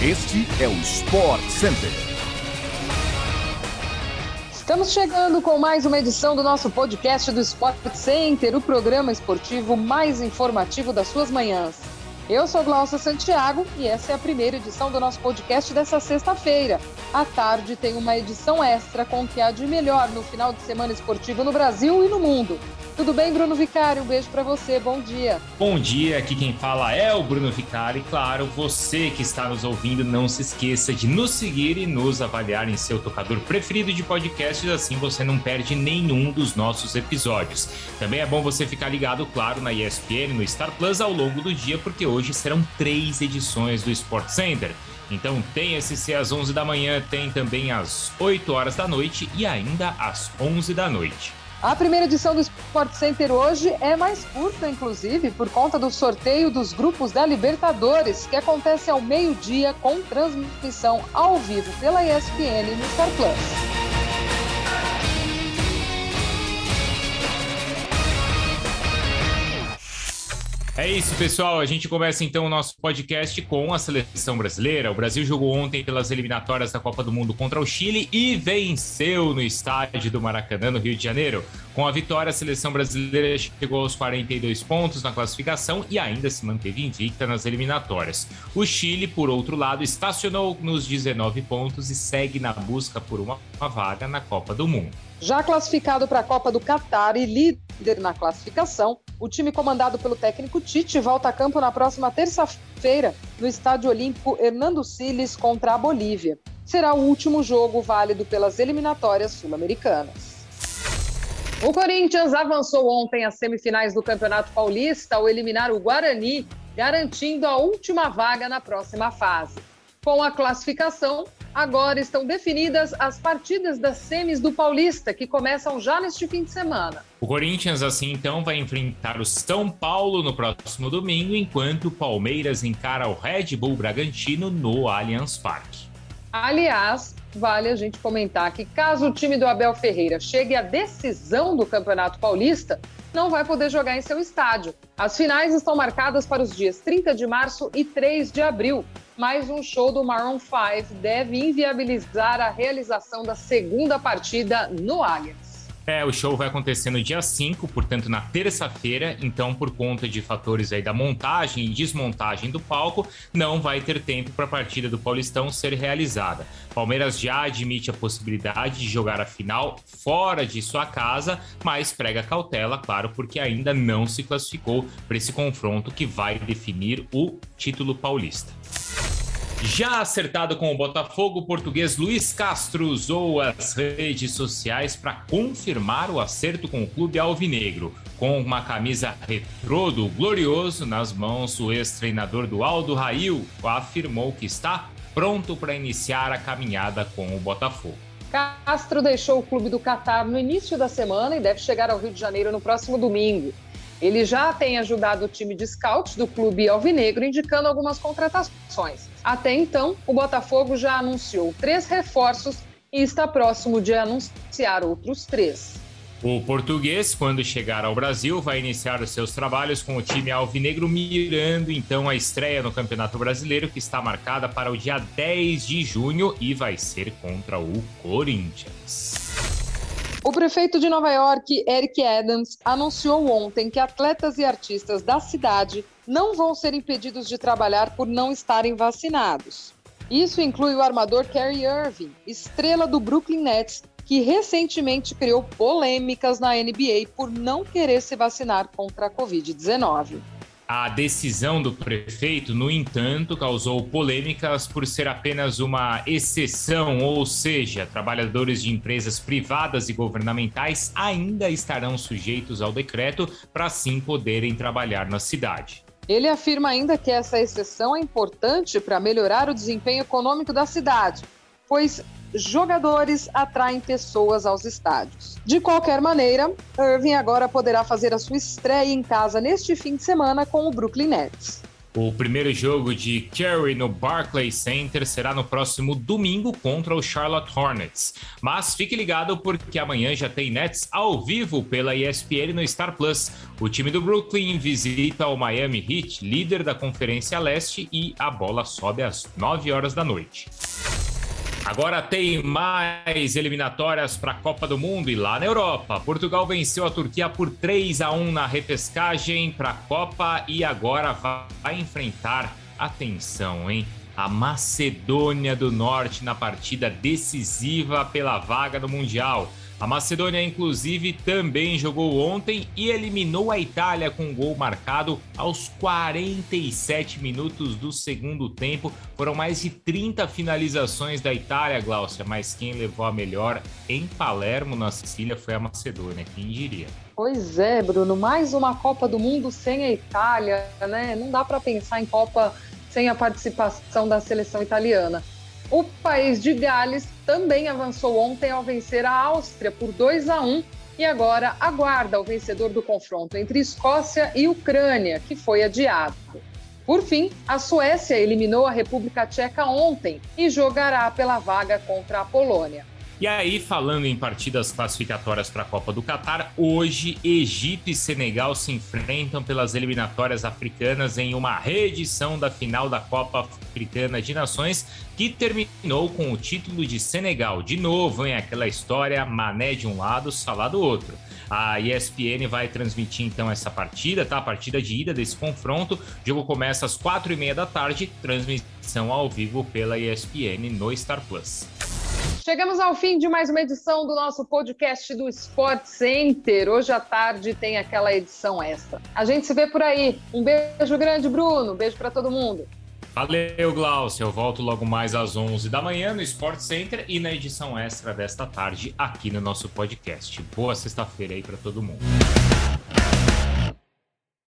Este é o Sport Center. Estamos chegando com mais uma edição do nosso podcast do Sport Center, o programa esportivo mais informativo das suas manhãs. Eu sou Glaucia Santiago e essa é a primeira edição do nosso podcast dessa sexta-feira. À tarde tem uma edição extra com o que há de melhor no final de semana esportivo no Brasil e no mundo. Tudo bem, Bruno Vicário? Um beijo para você, bom dia. Bom dia, aqui quem fala é o Bruno Vicário. E claro, você que está nos ouvindo, não se esqueça de nos seguir e nos avaliar em seu tocador preferido de podcasts, assim você não perde nenhum dos nossos episódios. Também é bom você ficar ligado, claro, na ESPN, no Star Plus ao longo do dia, porque hoje serão três edições do Sport Center. Então tem SC às 11 da manhã, tem também às 8 horas da noite e ainda às 11 da noite. A primeira edição do Sport Center hoje é mais curta, inclusive, por conta do sorteio dos grupos da Libertadores, que acontece ao meio-dia com transmissão ao vivo pela ESPN no Star Plus. É isso, pessoal. A gente começa então o nosso podcast com a seleção brasileira. O Brasil jogou ontem pelas eliminatórias da Copa do Mundo contra o Chile e venceu no estádio do Maracanã, no Rio de Janeiro. Com a vitória, a seleção brasileira chegou aos 42 pontos na classificação e ainda se manteve invicta nas eliminatórias. O Chile, por outro lado, estacionou nos 19 pontos e segue na busca por uma vaga na Copa do Mundo. Já classificado para a Copa do Catar e líder na classificação, o time comandado pelo técnico Tite volta a campo na próxima terça-feira no Estádio Olímpico Hernando Siles contra a Bolívia. Será o último jogo válido pelas eliminatórias sul-americanas. O Corinthians avançou ontem às semifinais do Campeonato Paulista ao eliminar o Guarani, garantindo a última vaga na próxima fase. Com a classificação, agora estão definidas as partidas das semis do Paulista, que começam já neste fim de semana. O Corinthians, assim, então, vai enfrentar o São Paulo no próximo domingo, enquanto o Palmeiras encara o Red Bull Bragantino no Allianz Parque. Aliás, vale a gente comentar que caso o time do Abel Ferreira chegue à decisão do Campeonato Paulista, não vai poder jogar em seu estádio. As finais estão marcadas para os dias 30 de março e 3 de abril. Mais um show do Maroon 5 deve inviabilizar a realização da segunda partida no Allianz. É, o show vai acontecer no dia 5, portanto na terça-feira, então por conta de fatores aí da montagem e desmontagem do palco, não vai ter tempo para a partida do Paulistão ser realizada. Palmeiras já admite a possibilidade de jogar a final fora de sua casa, mas prega cautela, claro, porque ainda não se classificou para esse confronto que vai definir o título paulista. Já acertado com o Botafogo, o português Luiz Castro usou as redes sociais para confirmar o acerto com o clube alvinegro. Com uma camisa retrô do Glorioso nas mãos, o ex-treinador do Aldo Rail afirmou que está pronto para iniciar a caminhada com o Botafogo. Castro deixou o clube do Catar no início da semana e deve chegar ao Rio de Janeiro no próximo domingo. Ele já tem ajudado o time de scouts do clube alvinegro, indicando algumas contratações. Até então, o Botafogo já anunciou três reforços e está próximo de anunciar outros três. O português, quando chegar ao Brasil, vai iniciar os seus trabalhos com o time alvinegro, mirando então a estreia no Campeonato Brasileiro, que está marcada para o dia 10 de junho e vai ser contra o Corinthians. O prefeito de Nova York, Eric Adams, anunciou ontem que atletas e artistas da cidade não vão ser impedidos de trabalhar por não estarem vacinados. Isso inclui o armador Kyrie Irving, estrela do Brooklyn Nets, que recentemente criou polêmicas na NBA por não querer se vacinar contra a Covid-19. A decisão do prefeito, no entanto, causou polêmicas por ser apenas uma exceção, ou seja, trabalhadores de empresas privadas e governamentais ainda estarão sujeitos ao decreto para assim poderem trabalhar na cidade. Ele afirma ainda que essa exceção é importante para melhorar o desempenho econômico da cidade, pois jogadores atraem pessoas aos estádios. De qualquer maneira, Irving agora poderá fazer a sua estreia em casa neste fim de semana com o Brooklyn Nets. O primeiro jogo de Curry no Barclays Center será no próximo domingo contra o Charlotte Hornets. Mas fique ligado porque amanhã já tem Nets ao vivo pela ESPN no Star Plus. O time do Brooklyn visita o Miami Heat, líder da Conferência Leste, e a bola sobe às 9 horas da noite. Agora tem mais eliminatórias para a Copa do Mundo e lá na Europa. Portugal venceu a Turquia por 3 a 1 na repescagem para a Copa e agora vai enfrentar atenção, hein? A Macedônia do Norte na partida decisiva pela vaga do Mundial. A Macedônia, inclusive, também jogou ontem e eliminou a Itália com um gol marcado aos 47 minutos do segundo tempo. Foram mais de 30 finalizações da Itália, Glaucia, mas quem levou a melhor em Palermo, na Sicília, foi a Macedônia. Quem diria? Pois é, Bruno, mais uma Copa do Mundo sem a Itália, né? Não dá para pensar em Copa sem a participação da seleção italiana. O país de Gales também avançou ontem ao vencer a Áustria por 2 a 1 e agora aguarda o vencedor do confronto entre Escócia e Ucrânia, que foi adiado. Por fim, a Suécia eliminou a República Tcheca ontem e jogará pela vaga contra a Polônia. E aí, falando em partidas classificatórias para a Copa do Catar, hoje Egito e Senegal se enfrentam pelas eliminatórias africanas em uma reedição da final da Copa Africana de Nações, que terminou com o título de Senegal. De novo, em aquela história, Mané de um lado, Salah do outro. A ESPN vai transmitir então essa partida, tá? A partida de ida desse confronto. O jogo começa às quatro e meia da tarde, transmissão ao vivo pela ESPN no Star Plus. Chegamos ao fim de mais uma edição do nosso podcast do Sport Center. Hoje à tarde tem aquela edição extra. A gente se vê por aí. Um beijo grande, Bruno. Um beijo para todo mundo. Valeu, Glaucio. Eu volto logo mais às 11 da manhã no Sport Center e na edição extra desta tarde aqui no nosso podcast. Boa sexta-feira aí para todo mundo.